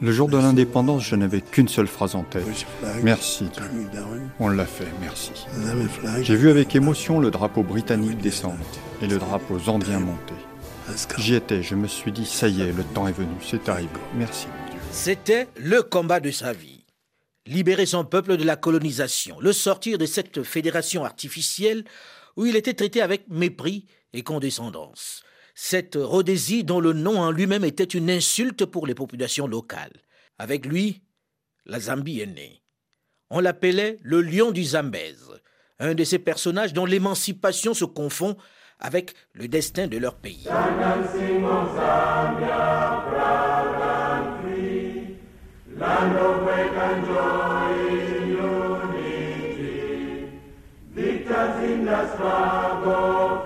Le jour de l'indépendance, je n'avais qu'une seule phrase en tête. Merci. On l'a fait, merci. J'ai vu avec émotion le drapeau britannique descendre et le drapeau zambien monter. J'y étais, je me suis dit, ça y est, le temps est venu, c'est arrivé. Merci, mon Dieu. C'était le combat de sa vie. Libérer son peuple de la colonisation, le sortir de cette fédération artificielle où il était traité avec mépris et condescendance. Cette Rhodésie dont le nom en lui-même était une insulte pour les populations locales. Avec lui, la Zambie est née. On l'appelait le lion du Zambèze, un de ces personnages dont l'émancipation se confond avec le destin de leur pays. «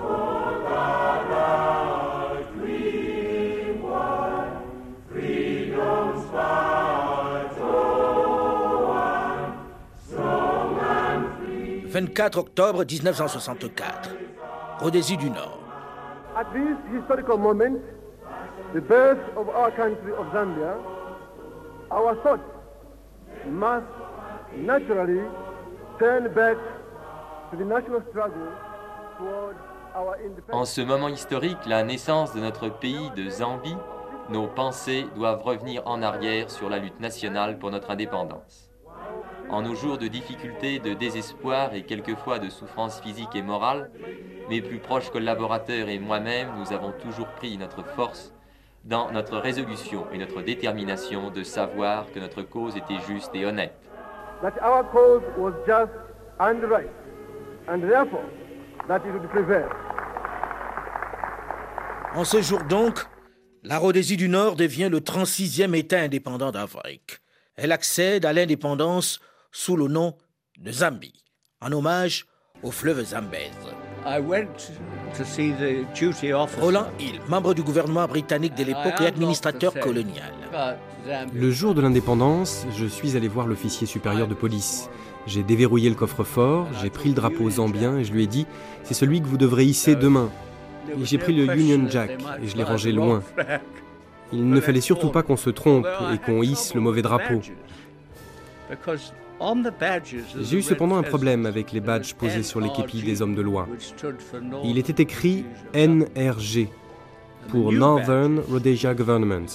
24 octobre 1964, Rhodésie du Nord. At this historical moment, the birth of our country of Zambia, our thoughts must naturally turn back to the national struggle toward our En independence. ce moment historique, la naissance de notre pays de Zambie, nos pensées doivent revenir en arrière sur la lutte nationale pour notre indépendance. En nos jours de difficultés, de désespoir et quelquefois de souffrance physique et morale, mes plus proches collaborateurs et moi-même, nous avons toujours pris notre force dans notre résolution et notre détermination de savoir que notre cause était juste et honnête. That our cause was just and right, and therefore that it would prevail. En ce jour donc, la Rhodésie du Nord devient le 36e État indépendant d'Afrique. Elle accède à l'indépendance sous le nom de Zambie, en hommage au fleuve Zambèze. I went to see the duty officer. Roland Hill, membre du gouvernement britannique de l'époque et administrateur colonial. Le jour de l'indépendance, je suis allé voir l'officier supérieur de police. J'ai déverrouillé le coffre-fort, j'ai pris le drapeau zambien et je lui ai dit C'est celui que vous devrez hisser demain. Et j'ai pris le Union Jack et je l'ai rangé loin. Il ne fallait surtout pas qu'on se trompe et qu'on hisse le mauvais drapeau. J'ai eu cependant un problème avec les badges posés sur les képis des hommes de loi. Il était écrit NRG pour Northern Rhodesia Government.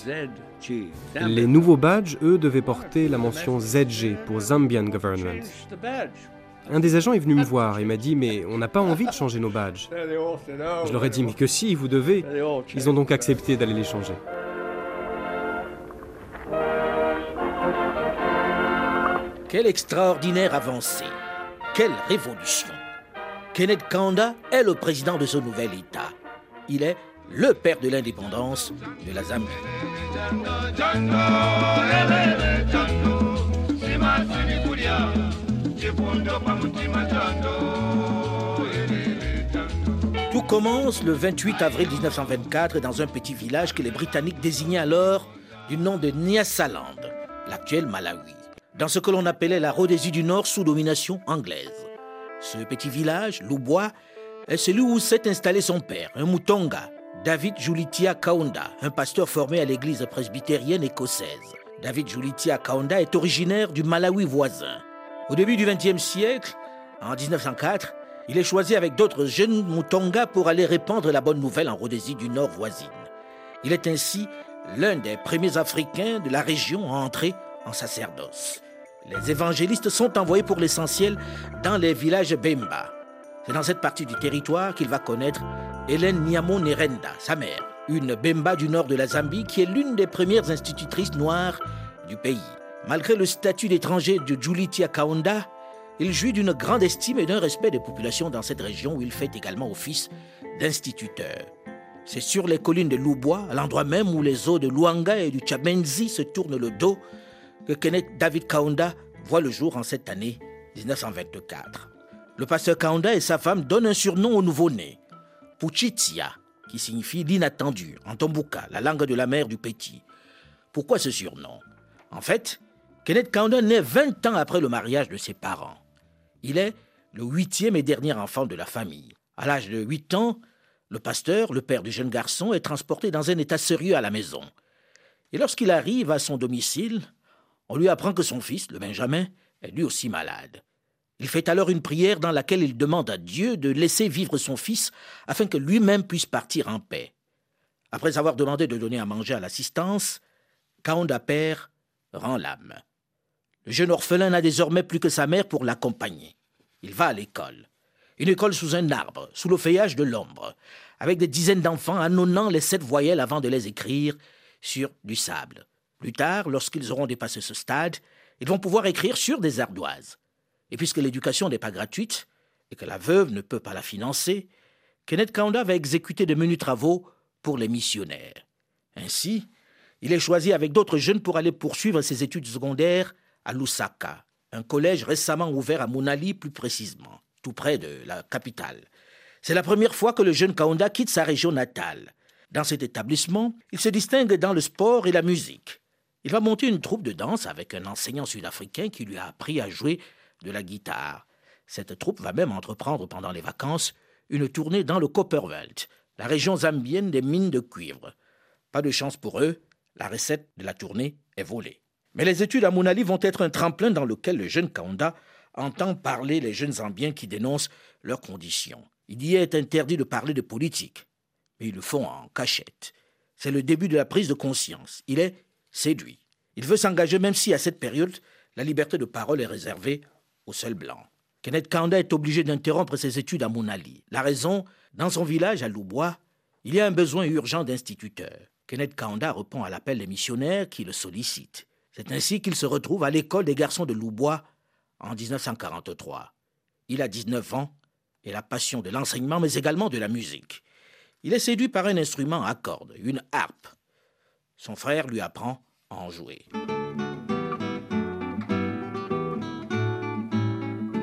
Les nouveaux badges, eux, devaient porter la mention ZG pour Zambian Government. Un des agents est venu me voir et m'a dit Mais on n'a pas envie de changer nos badges. Je leur ai dit Mais que si, vous devez. Ils ont donc accepté d'aller les changer. Quelle extraordinaire avancée Quelle révolution Kenneth Kanda est le président de ce nouvel État. Il est le père de l'indépendance de la Zambie. Tout commence le 28 avril 1924 dans un petit village que les Britanniques désignaient alors du nom de Nyasaland, l'actuel Malawi, dans ce que l'on appelait la Rhodésie du Nord sous domination anglaise. Ce petit village, Loubois, est celui où s'est installé son père, un Mutonga, David Julitia Kaunda, un pasteur formé à l'église presbytérienne écossaise. David Julitia Kaunda est originaire du Malawi voisin. Au début du XXe siècle, en 1904, il est choisi avec d'autres jeunes Mutonga pour aller répandre la bonne nouvelle en Rhodésie du Nord voisine. Il est ainsi l'un des premiers Africains de la région à entrer en sacerdoce. Les évangélistes sont envoyés pour l'essentiel dans les villages Bemba. C'est dans cette partie du territoire qu'il va connaître Hélène Niamo Nerenda, sa mère, une Bemba du nord de la Zambie qui est l'une des premières institutrices noires du pays. Malgré le statut d'étranger de Julitia Kaunda, il jouit d'une grande estime et d'un respect des populations dans cette région où il fait également office d'instituteur. C'est sur les collines de Loubois, à l'endroit même où les eaux de Luanga et du Chabenzi se tournent le dos, que Kenneth David Kaunda voit le jour en cette année 1924. Le pasteur Kaunda et sa femme donnent un surnom au nouveau-né, Puchitia, qui signifie l'inattendu, en Tombuka, la langue de la mère du petit. Pourquoi ce surnom? En fait, Kenneth Kaunda naît 20 ans après le mariage de ses parents. Il est le huitième et dernier enfant de la famille. À l'âge de 8 ans, le pasteur, le père du jeune garçon, est transporté dans un état sérieux à la maison. Et lorsqu'il arrive à son domicile, on lui apprend que son fils, le Benjamin, est lui aussi malade. Il fait alors une prière dans laquelle il demande à Dieu de laisser vivre son fils afin que lui-même puisse partir en paix. Après avoir demandé de donner à manger à l'assistance, Kaonda Père rend l'âme. Le jeune orphelin n'a désormais plus que sa mère pour l'accompagner. Il va à l'école. Une école sous un arbre, sous le feuillage de l'ombre, avec des dizaines d'enfants annonnant les sept voyelles avant de les écrire sur du sable. Plus tard, lorsqu'ils auront dépassé ce stade, ils vont pouvoir écrire sur des ardoises. Et puisque l'éducation n'est pas gratuite, et que la veuve ne peut pas la financer, Kenneth Kaunda va exécuter de menus travaux pour les missionnaires. Ainsi, il est choisi avec d'autres jeunes pour aller poursuivre ses études secondaires à Lusaka, un collège récemment ouvert à Munali plus précisément, tout près de la capitale. C'est la première fois que le jeune Kaunda quitte sa région natale. Dans cet établissement, il se distingue dans le sport et la musique. Il va monter une troupe de danse avec un enseignant sud-africain qui lui a appris à jouer de la guitare. Cette troupe va même entreprendre pendant les vacances une tournée dans le Copperwelt, la région zambienne des mines de cuivre. Pas de chance pour eux, la recette de la tournée est volée. Mais les études à Mounali vont être un tremplin dans lequel le jeune Kaunda entend parler les jeunes Zambiens qui dénoncent leurs conditions. Il y est interdit de parler de politique, mais ils le font en cachette. C'est le début de la prise de conscience. Il est séduit. Il veut s'engager même si à cette période, la liberté de parole est réservée au seul blanc. Kenneth Kaunda est obligé d'interrompre ses études à Mounali. La raison, dans son village à Loubois, il y a un besoin urgent d'instituteurs. Kenneth Kaunda répond à l'appel des missionnaires qui le sollicitent. C'est ainsi qu'il se retrouve à l'école des garçons de Loubois en 1943. Il a 19 ans et la passion de l'enseignement, mais également de la musique. Il est séduit par un instrument à cordes, une harpe. Son frère lui apprend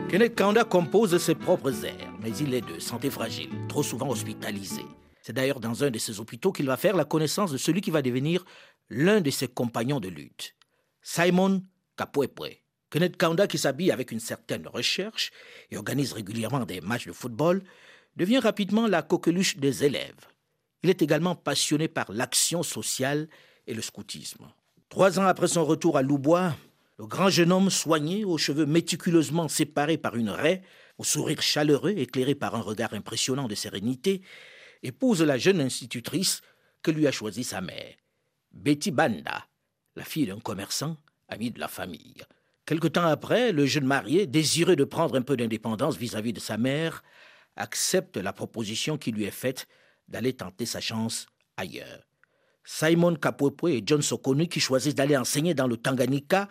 Kenneth Kaunda compose ses propres airs, mais il est de santé fragile, trop souvent hospitalisé. C'est d'ailleurs dans un de ses hôpitaux qu'il va faire la connaissance de celui qui va devenir l'un de ses compagnons de lutte, Simon Kapwepwe. Kenneth Kaunda, qui s'habille avec une certaine recherche et organise régulièrement des matchs de football, devient rapidement la coqueluche des élèves. Il est également passionné par l'action sociale et le scoutisme. Trois ans après son retour à Loubois, le grand jeune homme soigné, aux cheveux méticuleusement séparés par une raie, au sourire chaleureux éclairé par un regard impressionnant de sérénité, épouse la jeune institutrice que lui a choisie sa mère, Betty Banda, la fille d'un commerçant, ami de la famille. Quelque temps après, le jeune marié, désireux de prendre un peu d'indépendance vis-à-vis de sa mère, accepte la proposition qui lui est faite d'aller tenter sa chance ailleurs. Simon Kapwepwe et John Sokonu, qui choisissent d'aller enseigner dans le Tanganyika,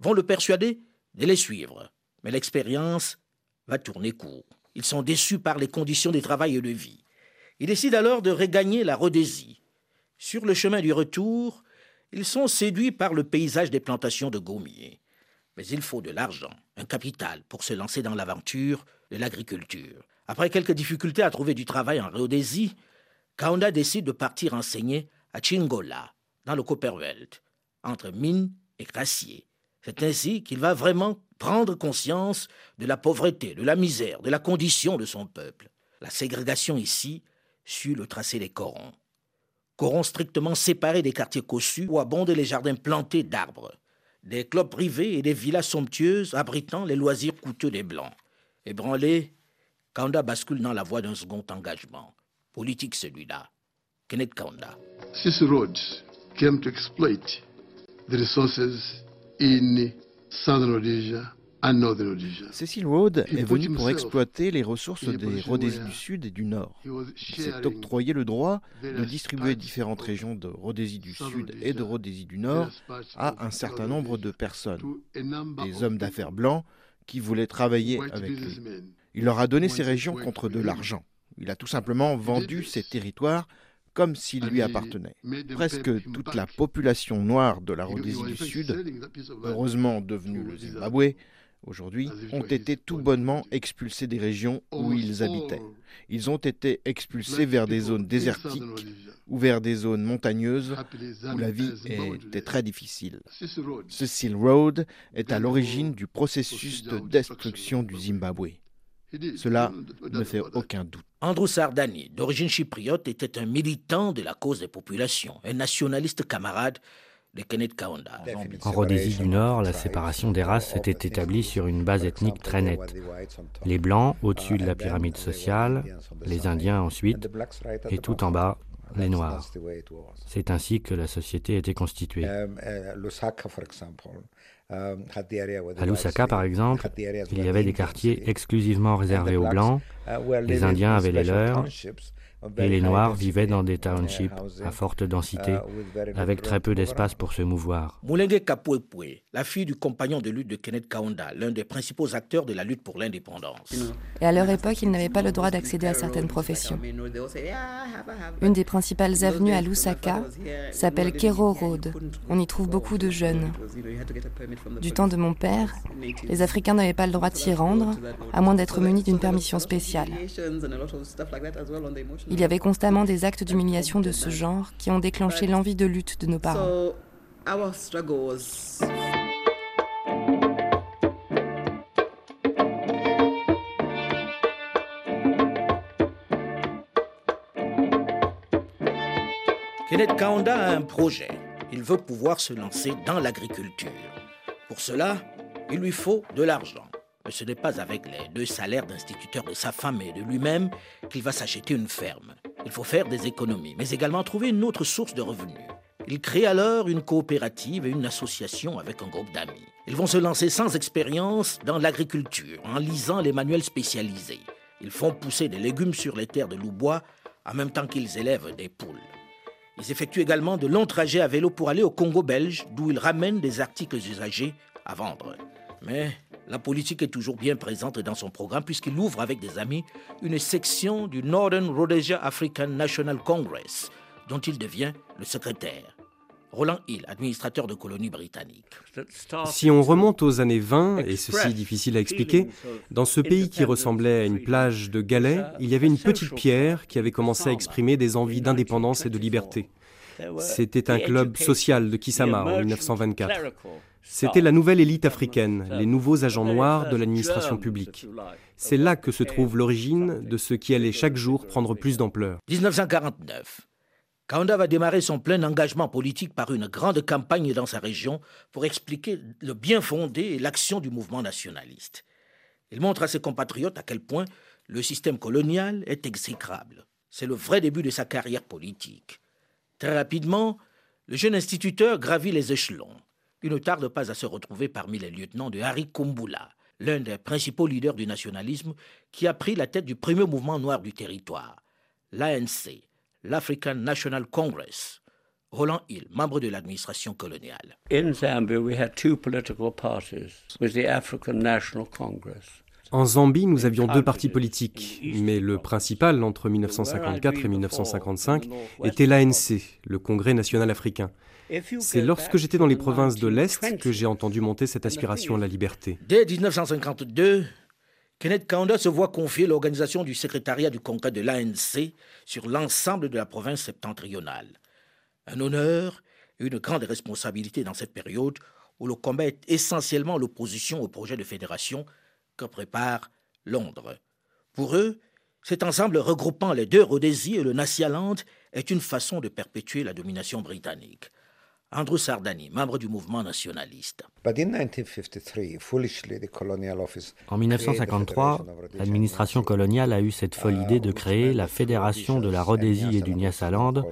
vont le persuader de les suivre. Mais l'expérience va tourner court. Ils sont déçus par les conditions de travail et de vie. Ils décident alors de regagner la Rhodésie. Sur le chemin du retour, ils sont séduits par le paysage des plantations de gommiers. Mais il faut de l'argent, un capital, pour se lancer dans l'aventure de l'agriculture. Après quelques difficultés à trouver du travail en Rhodésie, Kaunda décide de partir enseigner à Chingola, dans le Copperwelt, entre mine et gracier. C'est ainsi qu'il va vraiment prendre conscience de la pauvreté, de la misère, de la condition de son peuple. La ségrégation ici suit le tracé des corons. Corons strictement séparés des quartiers cossus où abondent les jardins plantés d'arbres, des clubs privés et des villas somptueuses abritant les loisirs coûteux des Blancs. Ébranlé, Kanda bascule dans la voie d'un second engagement. Politique celui-là. Kenneth Kanda. This road came to exploit the resources in southern Rhodesia and northern Rhodesia. Cecil Rhodes est venu pour exploiter les ressources des Rhodésies du Sud et du Nord. Il s'est octroyé le droit de distribuer différentes régions de Rhodésie du Sud et de Rhodésie du Nord à un certain nombre de personnes, des hommes d'affaires blancs qui voulaient travailler avec lui. Il leur a donné ces régions contre de l'argent. Il a tout simplement vendu ces territoires comme s'ils lui appartenaient. Presque toute la population noire de la Rhodésie du Sud, heureusement devenue le Zimbabwe, aujourd'hui, ont été tout bonnement expulsés des régions où ils habitaient. Ils ont été expulsés vers des zones désertiques ou vers des zones montagneuses où la vie était très difficile. Cecil Road est à l'origine du processus de destruction du Zimbabwe. Cela ne fait aucun doute. Andrew Sardani, d'origine chypriote, était un militant de la cause des populations, un nationaliste camarade de Kenneth Kaunda. En Rhodésie du Nord, la séparation des races s'était établie sur une base ethnique très nette. Les Blancs au-dessus de la pyramide sociale, les Indiens ensuite, et tout en bas, les Noirs. C'est ainsi que la société était constituée. À Lusaka, par exemple, il y avait des quartiers exclusivement réservés aux Blancs, les Indiens avaient les leurs, et les Noirs vivaient dans des townships à forte densité, avec très peu d'espace pour se mouvoir. Mulenge Kapuepwe, la fille du compagnon de lutte de Kenneth Kaunda, l'un des principaux acteurs de la lutte pour l'indépendance. Et à leur époque, ils n'avaient pas le droit d'accéder à certaines professions. Une des principales avenues à Lusaka s'appelle Kero Road. On y trouve beaucoup de jeunes. Du temps de mon père, les Africains n'avaient pas le droit de s'y rendre, à moins d'être munis d'une permission spéciale. Il y avait constamment des actes d'humiliation de ce genre qui ont déclenché l'envie de lutte de nos parents. Kenneth Kaunda a un projet. Il veut pouvoir se lancer dans l'agriculture. Pour cela, il lui faut de l'argent. Mais ce n'est pas avec les deux salaires d'instituteur de sa femme et de lui-même qu'il va s'acheter une ferme. Il faut faire des économies, mais également trouver une autre source de revenus. Il crée alors une coopérative et une association avec un groupe d'amis. Ils vont se lancer sans expérience dans l'agriculture, en lisant les manuels spécialisés. Ils font pousser des légumes sur les terres de Loubois en même temps qu'ils élèvent des poules. Ils effectuent également de longs trajets à vélo pour aller au Congo belge, d'où ils ramènent des articles usagés à vendre. Mais la politique est toujours bien présente dans son programme puisqu'il ouvre avec des amis une section du Northern Rhodesia African National Congress, dont il devient le secrétaire. Roland Hill, administrateur de colonies britanniques. Si on remonte aux années 20, et ceci est difficile à expliquer, dans ce pays qui ressemblait à une plage de galets, il y avait une petite pierre qui avait commencé à exprimer des envies d'indépendance et de liberté. C'était un club social de Kisama en 1924. C'était la nouvelle élite africaine, les nouveaux agents noirs de l'administration publique. C'est là que se trouve l'origine de ce qui allait chaque jour prendre plus d'ampleur. 1949. Kaunda va démarrer son plein engagement politique par une grande campagne dans sa région pour expliquer le bien fondé et l'action du mouvement nationaliste. Il montre à ses compatriotes à quel point le système colonial est exécrable. C'est le vrai début de sa carrière politique. Très rapidement, le jeune instituteur gravit les échelons. Il ne tarde pas à se retrouver parmi les lieutenants de Harry Kumbula, l'un des principaux leaders du nationalisme qui a pris la tête du premier mouvement noir du territoire, l'ANC, l'African National Congress. Roland Hill, membre de l'administration coloniale. In Zambia, we had two political parties with the African National Congress. En Zambie, nous avions deux partis politiques, mais le principal entre 1954 et 1955 était l'ANC, le Congrès national africain. C'est lorsque j'étais dans les provinces de l'Est que j'ai entendu monter cette aspiration à la liberté. Dès 1952, Kenneth Kaunda se voit confier l'organisation du secrétariat du congrès de l'ANC sur l'ensemble de la province septentrionale. Un honneur et une grande responsabilité dans cette période où le combat est essentiellement l'opposition au projet de fédération que prépare Londres. Pour eux, cet ensemble regroupant les deux Rhodésies et le Nasialand est une façon de perpétuer la domination britannique. Andrew Sardani, membre du mouvement nationaliste. En 1953, l'administration coloniale a eu cette folle idée de créer la Fédération de la Rhodésie et du Nyasaland,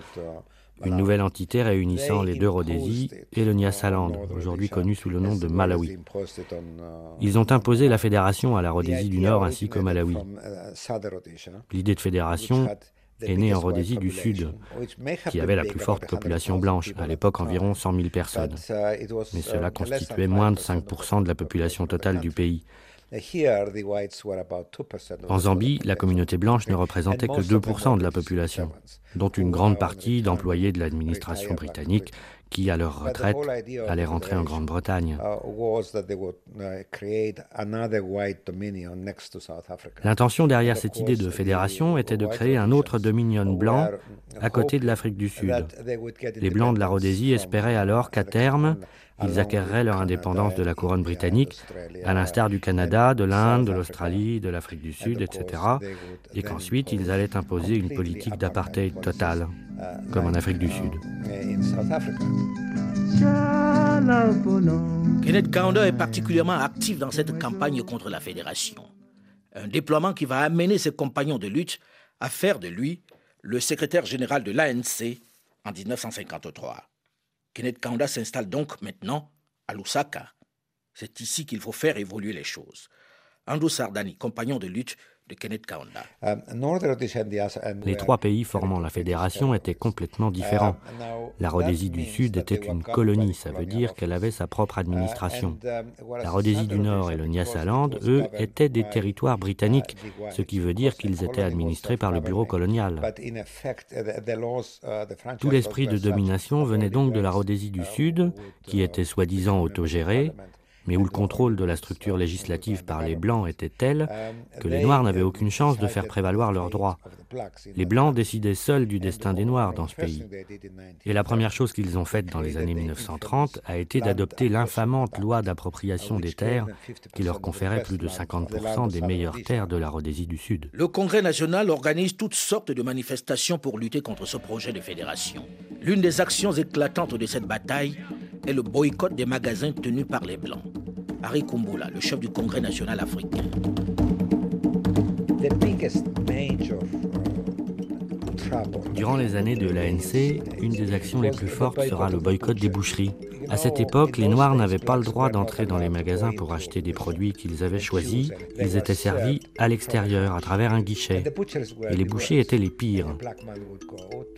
une nouvelle entité réunissant les deux Rhodésies et le Nyasaland, aujourd'hui connu sous le nom de Malawi. Ils ont imposé la fédération à la Rhodésie du Nord ainsi qu'au Malawi. L'idée de fédération est née en Rhodésie du Sud, qui avait la plus forte population blanche, à l'époque environ 100 000 personnes. Mais cela constituait moins de 5% de la population totale du pays. En Zambie, la communauté blanche ne représentait que 2% de la population, dont une grande partie d'employés de l'administration britannique qui, à leur retraite, allaient rentrer en Grande-Bretagne. L'intention derrière cette idée de fédération était de créer un autre dominion blanc à côté de l'Afrique du Sud. Les Blancs de la Rhodésie espéraient alors qu'à terme, ils acquéreraient leur indépendance de la couronne britannique, à l'instar du Canada, de l'Inde, de l'Australie, de l'Afrique du Sud, etc., et qu'ensuite ils allaient imposer une politique d'apartheid totale, comme en Afrique du Sud. Kenneth Kaunda est particulièrement actif dans cette campagne contre la fédération. Un déploiement qui va amener ses compagnons de lutte à faire de lui le secrétaire général de l'ANC en 1953. Kenneth Kaunda s'installe donc maintenant à Lusaka. C'est ici qu'il faut faire évoluer les choses. Andrew Sardani, compagnon de lutte de Kenneth Kaunda. Um, les trois pays formant la fédération étaient complètement différents. Um, la Rhodésie du Sud était une colonie, ça veut dire qu'elle avait sa propre administration. Um, la Rhodésie du Nord et le Nyasaland, eux, étaient des territoires britanniques, ce qui veut dire qu'ils étaient administrés par le bureau colonial. Tout l'esprit de domination venait donc de la Rhodésie du Sud, qui était soi-disant autogérée, mais où le contrôle de la structure législative par les Blancs était tel que les Noirs n'avaient aucune chance de faire prévaloir leurs droits. Les Blancs décidaient seuls du destin des Noirs dans ce pays. Et la première chose qu'ils ont faite dans les années 1930 a été d'adopter l'infamante loi d'appropriation des terres qui leur conférait plus de 50% des meilleures terres de la Rhodésie du Sud. Le Congrès national organise toutes sortes de manifestations pour lutter contre ce projet de fédération. L'une des actions éclatantes de cette bataille est le boycott des magasins tenus par les Blancs. Harry Kumbula, le chef du Congrès national africain. Durant les années de l'ANC, une des actions les plus fortes sera le boycott des boucheries. À cette époque, les Noirs n'avaient pas le droit d'entrer dans les magasins pour acheter des produits qu'ils avaient choisis. Ils étaient servis à l'extérieur, à travers un guichet. Et les bouchers étaient les pires.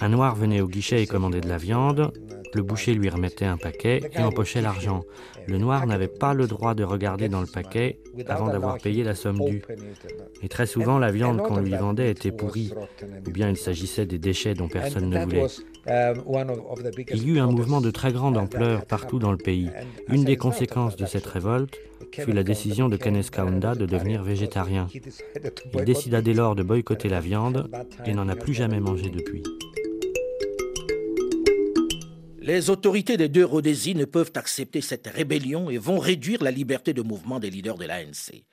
Un Noir venait au guichet et commandait de la viande. Le boucher lui remettait un paquet et empochait l'argent. Le noir n'avait pas le droit de regarder dans le paquet avant d'avoir payé la somme due. Et très souvent, la viande qu'on lui vendait était pourrie, ou bien il s'agissait des déchets dont personne ne voulait. Il y eut un mouvement de très grande ampleur partout dans le pays. Une des conséquences de cette révolte fut la décision de Kenneth Kaunda de devenir végétarien. Il décida dès lors de boycotter la viande et n'en a plus jamais mangé depuis. Les autorités des deux Rhodésies ne peuvent accepter cette rébellion et vont réduire la liberté de mouvement des leaders de l'ANC.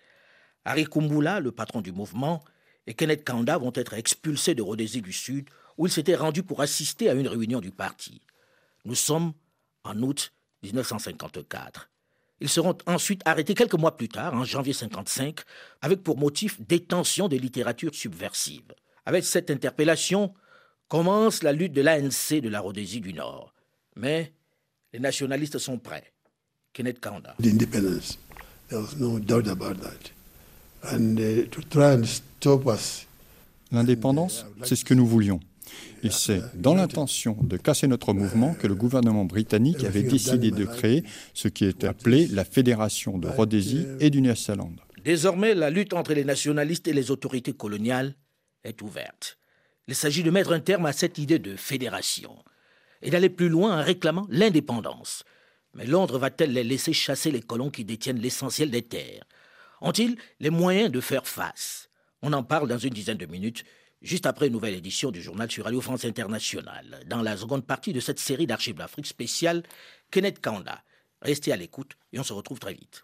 Harry Kumbula, le patron du mouvement, et Kenneth Kanda vont être expulsés de Rhodésie du Sud, où ils s'étaient rendus pour assister à une réunion du parti. Nous sommes en août 1954. Ils seront ensuite arrêtés quelques mois plus tard, en janvier 1955, avec pour motif détention des littératures subversives. Avec cette interpellation commence la lutte de l'ANC de la Rhodésie du Nord. Mais les nationalistes sont prêts. Kenneth Kaunda. L'indépendance, c'est ce que nous voulions. Et c'est dans l'intention de casser notre mouvement que le gouvernement britannique avait décidé de créer ce qui est appelé la Fédération de Rhodésie et du Nyasaland. Désormais, la lutte entre les nationalistes et les autorités coloniales est ouverte. Il s'agit de mettre un terme à cette idée de fédération et d'aller plus loin en réclamant l'indépendance. Mais Londres va-t-elle les laisser chasser les colons qui détiennent l'essentiel des terres? Ont-ils les moyens de faire face? On en parle dans une dizaine de minutes, juste après une nouvelle édition du journal sur Radio France Internationale, dans la seconde partie de cette série d'archives d'Afrique spéciale, Kenneth Kanda. Restez à l'écoute et on se retrouve très vite.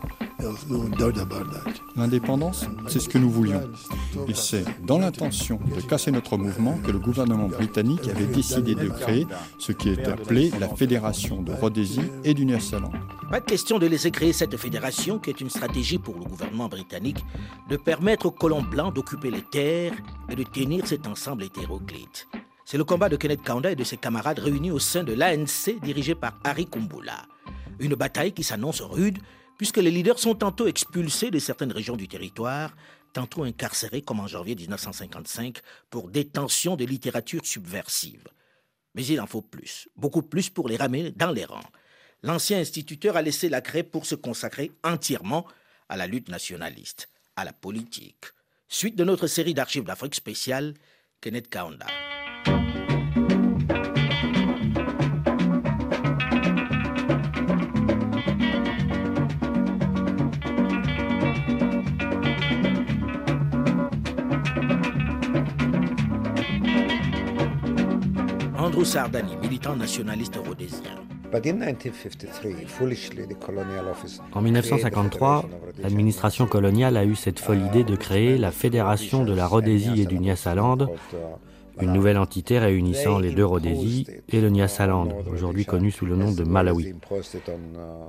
c'est ce que nous voulions. Et c'est dans l'intention de casser notre mouvement que le gouvernement britannique avait décidé de créer ce qui est appelé la Fédération de Rhodésie et du Nyasaland. Pas question de laisser créer cette fédération qui est une stratégie pour le gouvernement britannique de permettre aux colons blancs d'occuper les terres et de tenir cet ensemble hétéroclite. C'est le combat de Kenneth Kaunda et de ses camarades réunis au sein de l'ANC dirigé par Harry Kumbula. Une bataille qui s'annonce rude puisque les leaders sont tantôt expulsés de certaines régions du territoire, tantôt incarcérés comme en janvier 1955 pour détention de littérature subversive. Mais il en faut plus, beaucoup plus pour les ramener dans les rangs. L'ancien instituteur a laissé la craie pour se consacrer entièrement à la lutte nationaliste, à la politique. Suite de notre série d'archives d'Afrique spéciale, Kenneth Kaunda. Andrew Sardani, militant nationaliste rhodésien. En 1953, l'administration coloniale a eu cette folle idée de créer la Fédération de la Rhodésie et du Nyasaland, une nouvelle entité réunissant les deux Rhodésies et le Nyasaland, aujourd'hui connu sous le nom de Malawi.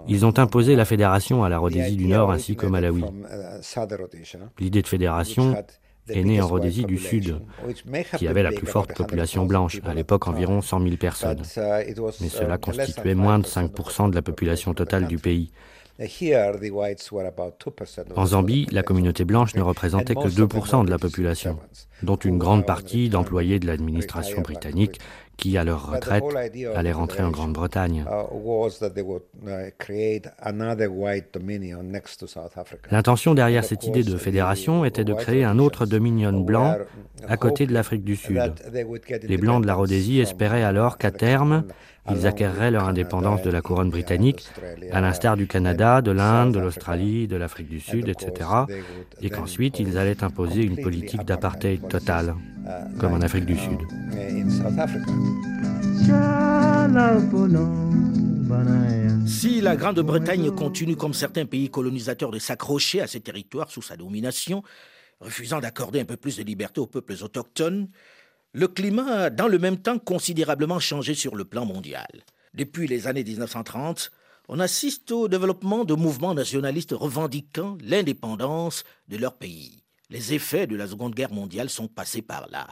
Ils ont imposé la fédération à la Rhodésie du Nord ainsi qu'au Malawi. L'idée de fédération est né en Rhodésie du Sud, qui avait la plus forte population blanche, à l'époque environ 100 000 personnes. Mais cela constituait moins de 5% de la population totale du pays. En Zambie, la communauté blanche ne représentait que 2% de la population, dont une grande partie d'employés de l'administration britannique qui, à leur retraite, allaient rentrer en Grande-Bretagne. L'intention derrière cette idée de fédération était de créer un autre dominion blanc à côté de l'Afrique du Sud. Les Blancs de la Rhodésie espéraient alors qu'à terme, ils acquéreraient leur indépendance de la couronne britannique, à l'instar du Canada, de l'Inde, de l'Australie, de l'Afrique du Sud, etc., et qu'ensuite ils allaient imposer une politique d'apartheid totale, comme en Afrique du Sud. Si la Grande-Bretagne continue, comme certains pays colonisateurs, de s'accrocher à ces territoires sous sa domination, refusant d'accorder un peu plus de liberté aux peuples autochtones, le climat a dans le même temps considérablement changé sur le plan mondial. Depuis les années 1930, on assiste au développement de mouvements nationalistes revendiquant l'indépendance de leur pays. Les effets de la Seconde Guerre mondiale sont passés par là,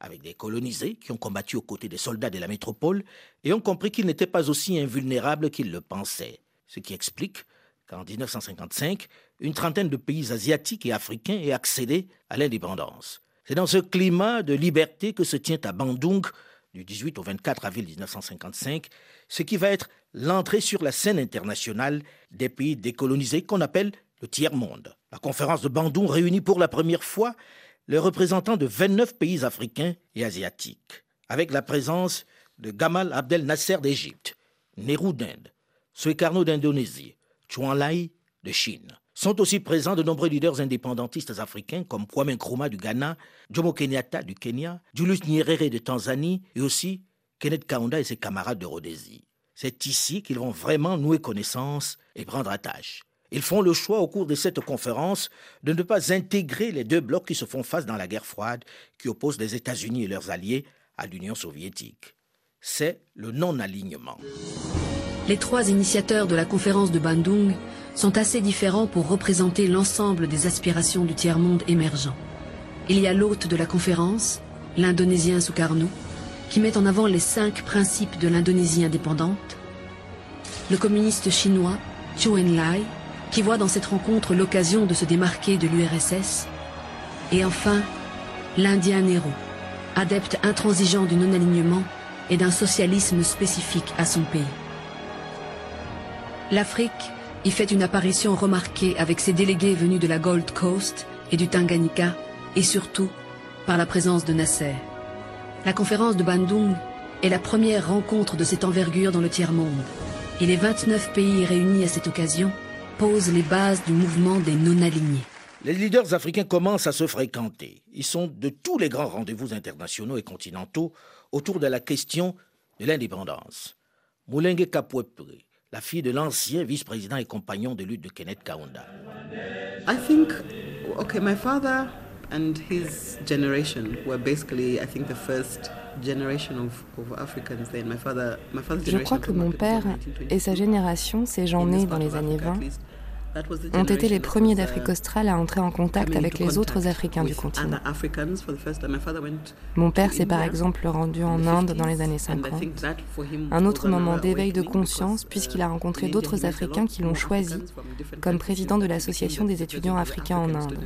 avec des colonisés qui ont combattu aux côtés des soldats de la métropole et ont compris qu'ils n'étaient pas aussi invulnérables qu'ils le pensaient. Ce qui explique qu'en 1955, une trentaine de pays asiatiques et africains aient accédé à l'indépendance. C'est dans ce climat de liberté que se tient à Bandung, du 18 au 24 avril 1955, ce qui va être l'entrée sur la scène internationale des pays décolonisés qu'on appelle le tiers-monde. La conférence de Bandung réunit pour la première fois les représentants de 29 pays africains et asiatiques, avec la présence de Gamal Abdel Nasser d'Égypte, Nehru d'Inde, Suekarno d'Indonésie, Chuan Lai de Chine, sont aussi présents de nombreux leaders indépendantistes africains comme Kwame Nkrumah du Ghana, Jomo Kenyatta du Kenya, Julius Nyerere de Tanzanie et aussi Kenneth Kaunda et ses camarades de Rhodésie. C'est ici qu'ils vont vraiment nouer connaissance et prendre attache. Ils font le choix au cours de cette conférence de ne pas intégrer les deux blocs qui se font face dans la guerre froide qui opposent les États-Unis et leurs alliés à l'Union soviétique. C'est le non-alignement. Les trois initiateurs de la conférence de Bandung sont assez différents pour représenter l'ensemble des aspirations du tiers-monde émergent. Il y a l'hôte de la conférence, l'Indonésien Sukarno, qui met en avant les cinq principes de l'Indonésie indépendante, le communiste chinois Chou Enlai, qui voit dans cette rencontre l'occasion de se démarquer de l'URSS, et enfin l'Indien Nehru, adepte intransigeant du non-alignement et d'un socialisme spécifique à son pays. L'Afrique y fait une apparition remarquée avec ses délégués venus de la Gold Coast et du Tanganyika, et surtout par la présence de Nasser. La conférence de Bandung est la première rencontre de cette envergure dans le tiers-monde, et les 29 pays réunis à cette occasion posent les bases du mouvement des non-alignés. Les leaders africains commencent à se fréquenter. Ils sont de tous les grands rendez-vous internationaux et continentaux autour de la question de l'indépendance. Moulengue Kapwepre, la fille de l'ancien vice-président et compagnon de lutte de Kenneth Kaunda. I think, okay, my father and his generation were basically, I think, the first generation of, of Africans then. My father, my father's Je crois que mon père et sa génération, ces gens nés dans les années 20, ont été les premiers d'Afrique australe à entrer en contact avec les autres Africains du continent. Mon père s'est par exemple rendu en Inde dans les années 50, un autre moment d'éveil de conscience puisqu'il a rencontré d'autres Africains qui l'ont choisi comme président de l'Association des étudiants africains en Inde.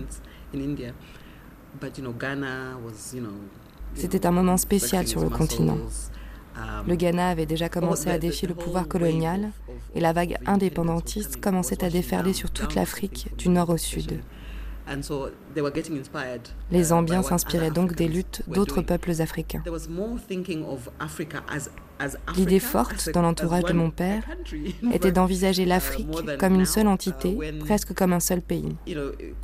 C'était un moment spécial sur le continent. Le Ghana avait déjà commencé à défier le pouvoir colonial et la vague indépendantiste commençait à déferler sur toute l'Afrique du nord au sud. Les Zambiens s'inspiraient donc des luttes d'autres peuples africains. L'idée forte dans l'entourage de mon père était d'envisager l'Afrique comme une seule entité, presque comme un seul pays.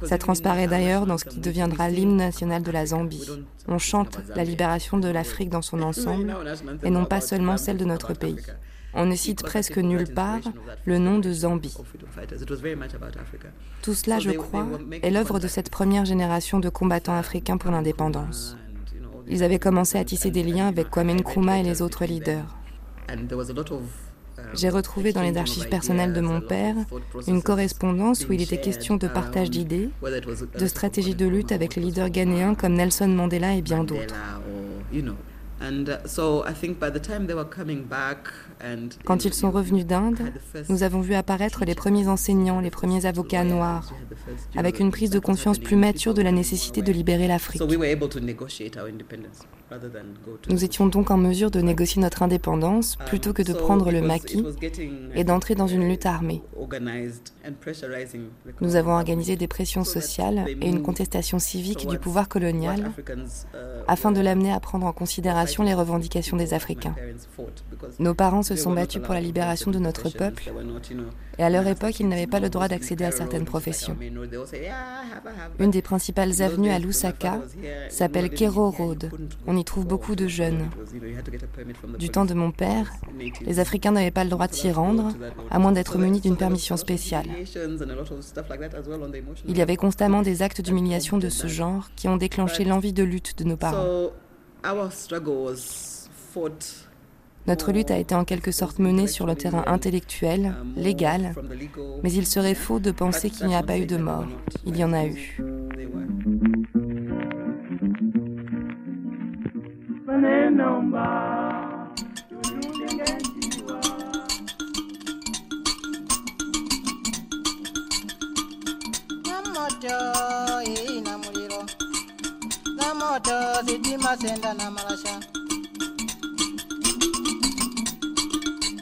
Ça transparaît d'ailleurs dans ce qui deviendra l'hymne national de la Zambie. On chante la libération de l'Afrique dans son ensemble et non pas seulement celle de notre pays. On ne cite presque nulle part le nom de Zambie. Tout cela, je crois, est l'œuvre de cette première génération de combattants africains pour l'indépendance. Ils avaient commencé à tisser des liens avec Kwame Nkrumah et les autres leaders. J'ai retrouvé dans les archives personnelles de mon père une correspondance où il était question de partage d'idées, de stratégies de lutte avec les leaders ghanéens comme Nelson Mandela et bien d'autres. Quand ils sont revenus d'Inde, nous avons vu apparaître les premiers enseignants, les premiers avocats noirs, avec une prise de conscience plus mature de la nécessité de libérer l'Afrique. Nous étions donc en mesure de négocier notre indépendance plutôt que de prendre le maquis et d'entrer dans une lutte armée. Nous avons organisé des pressions sociales et une contestation civique du pouvoir colonial afin de l'amener à prendre en considération les revendications des Africains. Nos parents se sont battus pour la libération de notre peuple et à leur époque, ils n'avaient pas le droit d'accéder à certaines professions. Une des principales avenues à Lusaka s'appelle Kero Road. On y trouve beaucoup de jeunes. Du temps de mon père, les Africains n'avaient pas le droit de s'y rendre, à moins d'être munis d'une permission spéciale. Il y avait constamment des actes d'humiliation de ce genre qui ont déclenché l'envie de lutte de nos parents. Notre lutte a été en quelque sorte menée sur le terrain intellectuel, légal, mais il serait faux de penser qu'il n'y a pas eu de mort. Il y en a eu.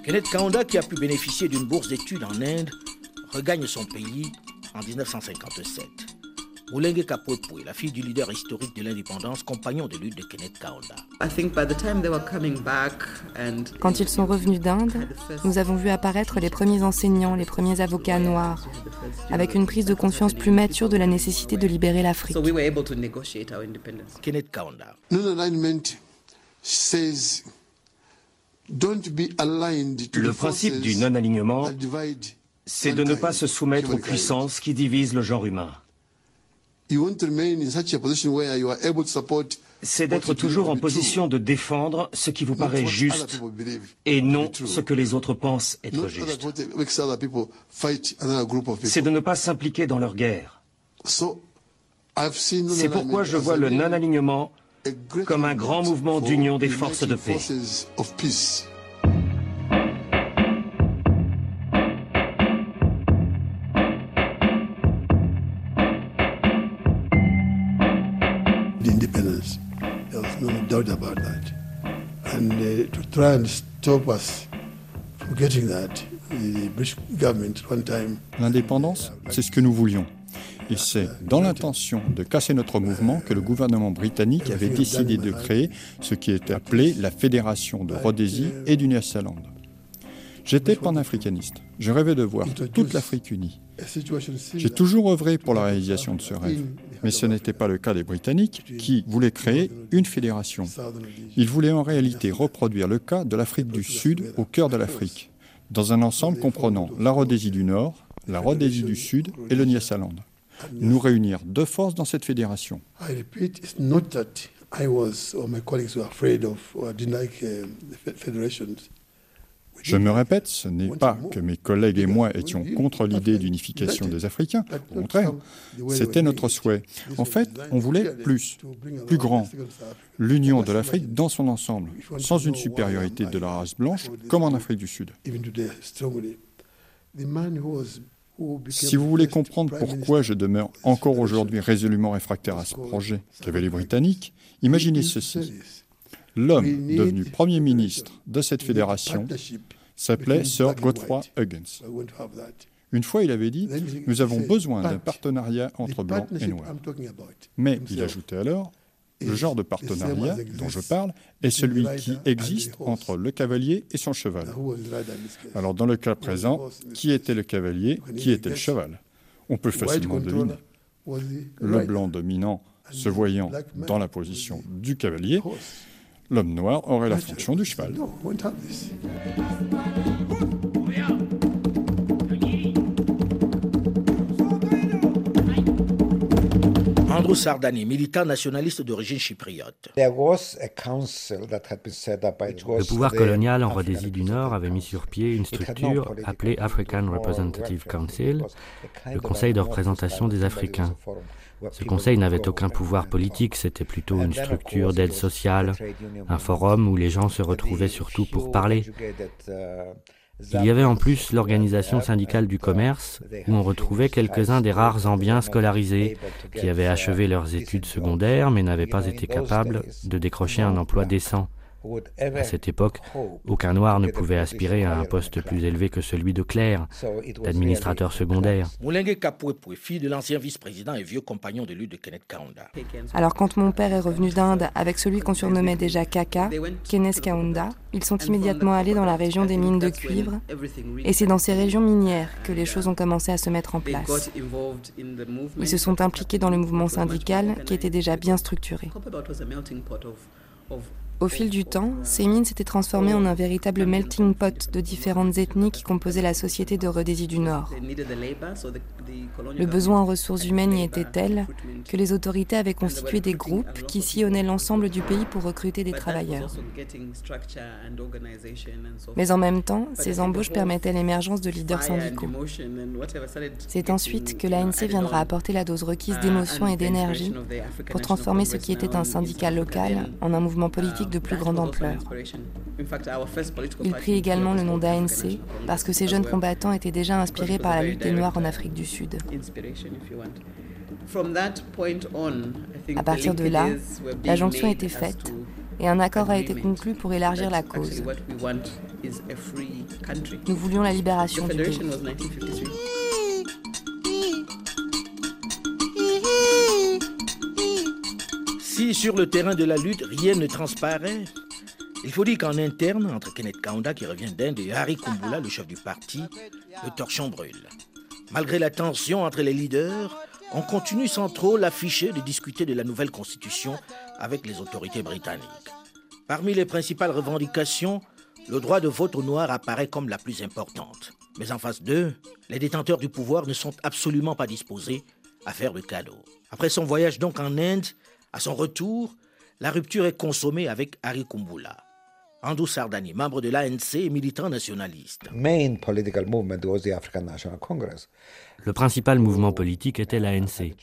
Kenneth Kaunda, qui a pu bénéficier d'une bourse d'études en Inde, regagne son pays en 1957. Moulenge Kapwepwe, la fille du leader historique de l'indépendance, compagnon de lutte de Kenneth Kaunda. Quand ils sont revenus d'Inde, nous avons vu apparaître les premiers enseignants, les premiers avocats noirs, avec une prise de conscience plus mature de la nécessité de libérer l'Afrique. Kenneth Kaunda. Le principe du non-alignement, c'est de ne pas se soumettre aux puissances qui divisent le genre humain. C'est d'être toujours en position de défendre ce qui vous paraît juste et non ce que les autres pensent être juste. C'est de ne pas s'impliquer dans leur guerre. C'est pourquoi je vois le non-alignement comme un grand mouvement d'union des forces de paix. Doubt about that. And uh, to try and stop us from getting that, the British government one time. L'indépendance, c'est ce que nous voulions. Et c'est dans l'intention de casser notre mouvement que le gouvernement britannique avait décidé de créer ce qui est appelé la Fédération de Rhodésie et du Nyasaland. J'étais panafricaniste. Je rêvais de voir toute l'Afrique unie. J'ai toujours œuvré pour la réalisation de ce rêve. Mais ce n'était pas le cas des Britanniques qui voulaient créer une fédération. Ils voulaient en réalité reproduire le cas de l'Afrique du Sud au cœur de l'Afrique. dans un ensemble comprenant la Rhodésie du Nord, la Rhodésie du Sud et le Nyasaland. Nous réunir deux forces dans cette fédération. Je me répète, ce n'est pas que mes collègues et moi étions contre l'idée d'unification des Africains. Au contraire, c'était notre souhait. En fait, on voulait plus, plus grand. L'union de l'Afrique dans son ensemble, sans une supériorité de la race blanche, comme en Afrique du Sud. Si vous voulez comprendre pourquoi je demeure encore aujourd'hui résolument réfractaire à ce projet qu'avaient les Britanniques, imaginez ceci. L'homme devenu Premier ministre de cette fédération s'appelait Sir Godfrey Huggins. Une fois, il avait dit Nous avons besoin d'un partenariat entre blancs et noirs. Mais, il ajoutait alors le genre de partenariat dont je parle est celui qui existe entre le cavalier et son cheval. Alors dans le cas présent, qui était le cavalier, qui était le cheval? On peut facilement deviner. Le blanc dominant se voyant dans la position du cavalier, l'homme noir aurait la fonction du cheval. Andrew Sardani, militant nationaliste d'origine chypriote. Le pouvoir colonial en Rhodésie du Nord avait mis sur pied une structure appelée African Representative Council, le Conseil de représentation des Africains. Ce conseil n'avait aucun pouvoir politique, c'était plutôt une structure d'aide sociale, un forum où les gens se retrouvaient surtout pour parler. Il y avait en plus l'organisation syndicale du commerce, où on retrouvait quelques-uns des rares Zambiens scolarisés qui avaient achevé leurs études secondaires mais n'avaient pas été capables de décrocher un emploi décent. À cette époque, aucun noir ne pouvait aspirer à un poste plus élevé que celui de clerc, d'administrateur secondaire. fille de l'ancien vice-président et vieux compagnon de lutte de Kenneth Kaunda. Alors quand mon père est revenu d'Inde avec celui qu'on surnommait déjà Kaka, Kenneth Kaunda, ils sont immédiatement allés dans la région des mines de cuivre, et c'est dans ces régions minières que les choses ont commencé à se mettre en place. Ils se sont impliqués dans le mouvement syndical qui était déjà bien structuré. Au fil du temps, ces mines s'étaient transformées en un véritable melting pot de différentes ethnies qui composaient la société de Rhodésie du Nord. Le besoin en ressources humaines y était tel que les autorités avaient constitué des groupes qui sillonnaient l'ensemble du pays pour recruter des travailleurs. Mais en même temps, ces embauches permettaient l'émergence de leaders syndicaux. C'est ensuite que l'ANC viendra apporter la dose requise d'émotion et d'énergie pour transformer ce qui était un syndicat local en un mouvement politique de plus grande ampleur. Il prit également le nom d'ANC parce que ces jeunes combattants étaient déjà inspirés par la lutte des Noirs en Afrique du Sud. À partir de là, la jonction était faite et un accord a été conclu pour élargir la cause. Nous voulions la libération du pays. Sur le terrain de la lutte, rien ne transparaît, il faut dire qu'en interne, entre Kenneth Kaunda qui revient d'Inde et Harry Kumbula, le chef du parti, le torchon brûle. Malgré la tension entre les leaders, on continue sans trop l'afficher de discuter de la nouvelle constitution avec les autorités britanniques. Parmi les principales revendications, le droit de vote au noir apparaît comme la plus importante. Mais en face d'eux, les détenteurs du pouvoir ne sont absolument pas disposés à faire de cadeaux. Après son voyage donc en Inde, à son retour, la rupture est consommée avec Harry Kumbula. Andrew Sardani, membre de l'ANC et militant nationaliste. Le principal mouvement politique était l'ANC.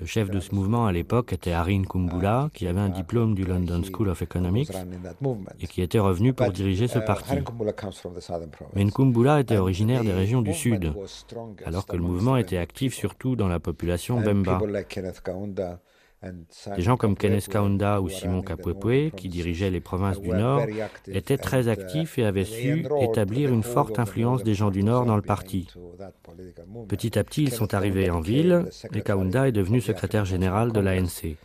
Le chef de ce mouvement à l'époque était Harin Kumbula, qui avait un diplôme du London School of Economics et qui était revenu pour diriger ce parti. Mais Nkumbula était originaire des régions du Sud, alors que le mouvement était actif surtout dans la population Bemba. Des gens comme Kenneth Kaunda ou Simon Kapwepwe, qui dirigeaient les provinces du Nord, étaient très actifs et avaient su établir une forte influence des gens du Nord dans le parti. Petit à petit, ils sont arrivés en ville et Kaunda est devenu secrétaire général de l'ANC.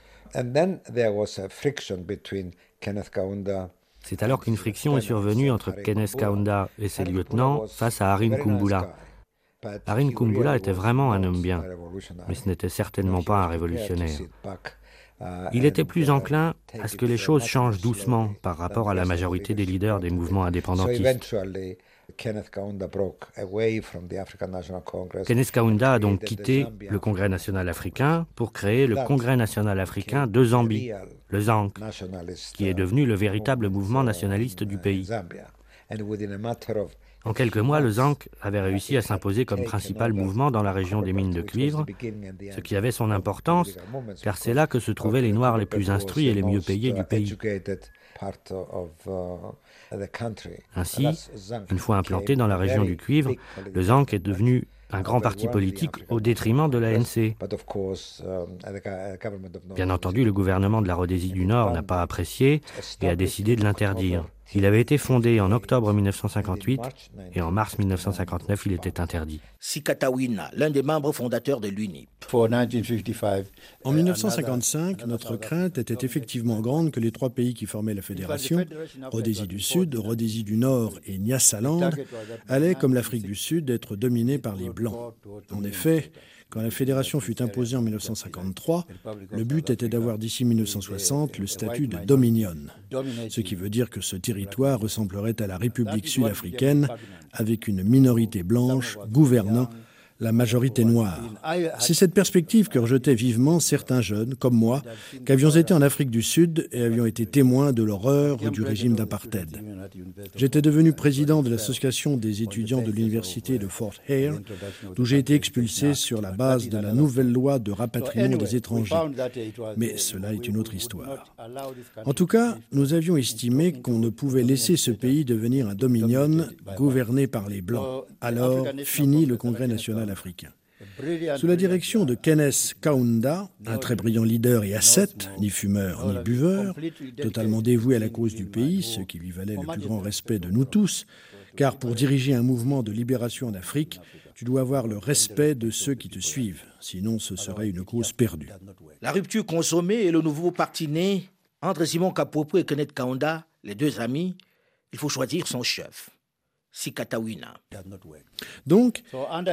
C'est alors qu'une friction est survenue entre Kenneth Kaunda et ses lieutenants face à Harin Kumbula. Harin Kumbula était vraiment un homme bien, mais ce n'était certainement pas un révolutionnaire. Il était plus enclin à ce que les choses changent doucement par rapport à la majorité des leaders des mouvements indépendantistes. Kenneth Kaunda a donc quitté le Congrès national africain pour créer le Congrès national africain de Zambie, le ZANC, qui est devenu le véritable mouvement nationaliste du pays. En quelques mois, le ZANC avait réussi à s'imposer comme principal mouvement dans la région des mines de cuivre, ce qui avait son importance, car c'est là que se trouvaient les Noirs les plus instruits et les mieux payés du pays. Ainsi, une fois implanté dans la région du cuivre, le ZANC est devenu un grand parti politique au détriment de l'ANC. Bien entendu, le gouvernement de la Rhodésie du Nord n'a pas apprécié et a décidé de l'interdire. Il avait été fondé en octobre 1958 et en mars 1959, il était interdit. Sikatawina, l'un des membres fondateurs de l'UNIP. En 1955, notre crainte était effectivement grande que les trois pays qui formaient la fédération, Rhodésie du Sud, Rhodésie du Nord et Nyasaland, allaient, comme l'Afrique du Sud, être dominés par les Blancs. En effet, quand la fédération fut imposée en 1953, le but était d'avoir d'ici 1960 le statut de Dominion, ce qui veut dire que ce territoire ressemblerait à la République sud-africaine avec une minorité blanche gouvernant la majorité noire. C'est cette perspective que rejetaient vivement certains jeunes, comme moi, qui avions été en Afrique du Sud et avions été témoins de l'horreur du régime d'apartheid. J'étais devenu président de l'association des étudiants de l'université de Fort Hare, d'où j'ai été expulsé sur la base de la nouvelle loi de rapatriement des étrangers. Mais cela est une autre histoire. En tout cas, nous avions estimé qu'on ne pouvait laisser ce pays devenir un dominion gouverné par les Blancs. Alors, fini le Congrès national africain. Sous la direction de Kenneth Kaunda, un très brillant leader et ascète, ni fumeur ni buveur, totalement dévoué à la cause du pays, ce qui lui valait le plus grand respect de nous tous, car pour diriger un mouvement de libération en Afrique, tu dois avoir le respect de ceux qui te suivent, sinon ce serait une cause perdue. La rupture consommée et le nouveau parti né, entre Simon Kapopo et Kenneth Kaunda, les deux amis, il faut choisir son chef. Sikatawina. Donc,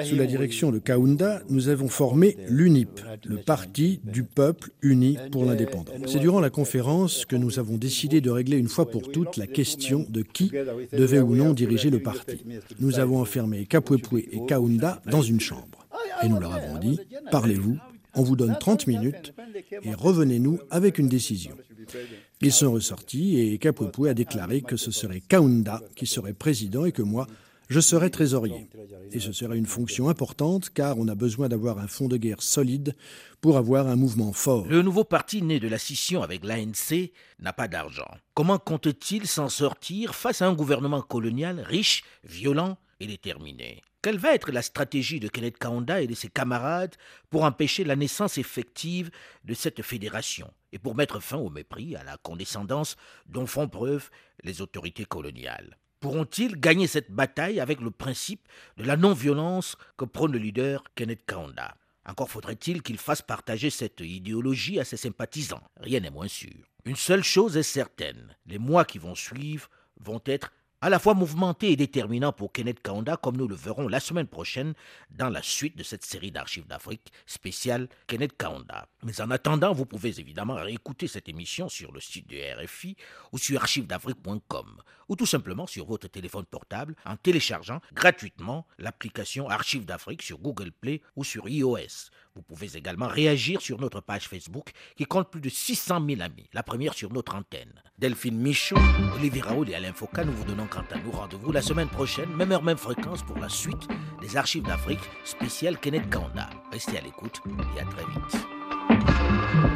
sous la direction de Kaunda, nous avons formé l'UNIP, le Parti du peuple uni pour l'indépendance. C'est durant la conférence que nous avons décidé de régler une fois pour toutes la question de qui devait ou non diriger le parti. Nous avons enfermé Kapwepwe et Kaunda dans une chambre. Et nous leur avons dit, parlez-vous, on vous donne 30 minutes et revenez-nous avec une décision. Ils sont ressortis et Kapwepwe a déclaré que ce serait Kaunda qui serait président et que moi, je serais trésorier. Et ce serait une fonction importante car on a besoin d'avoir un fonds de guerre solide pour avoir un mouvement fort. Le nouveau parti né de la scission avec l'ANC n'a pas d'argent. Comment compte-t-il s'en sortir face à un gouvernement colonial riche, violent et déterminé? Quelle va être la stratégie de Kenneth Kaunda et de ses camarades pour empêcher la naissance effective de cette fédération? Et pour mettre fin au mépris, à la condescendance dont font preuve les autorités coloniales Pourront-ils gagner cette bataille avec le principe de la non-violence que prône le leader Kenneth Kaunda? Encore faudrait-il qu'il fasse partager cette idéologie à ses sympathisants. Rien n'est moins sûr. Une seule chose est certaine, les mois qui vont suivre vont être à la fois mouvementé et déterminant pour Kenneth Kaunda, comme nous le verrons la semaine prochaine dans la suite de cette série d'archives d'Afrique spéciale Kenneth Kaunda. Mais en attendant, vous pouvez évidemment réécouter cette émission sur le site de RFI ou sur archivesdafrique.com ou tout simplement sur votre téléphone portable en téléchargeant gratuitement l'application Archives d'Afrique sur Google Play ou sur iOS. Vous pouvez également réagir sur notre page Facebook qui compte plus de 600 000 amis, la première sur notre antenne. Delphine Michaud, Olivier Raoul et Alain Foucault, nous vous donnons quant à nous rendez-vous la semaine prochaine, même heure, même fréquence pour la suite des archives d'Afrique spéciales Kenneth Kanda. Restez à l'écoute et à très vite.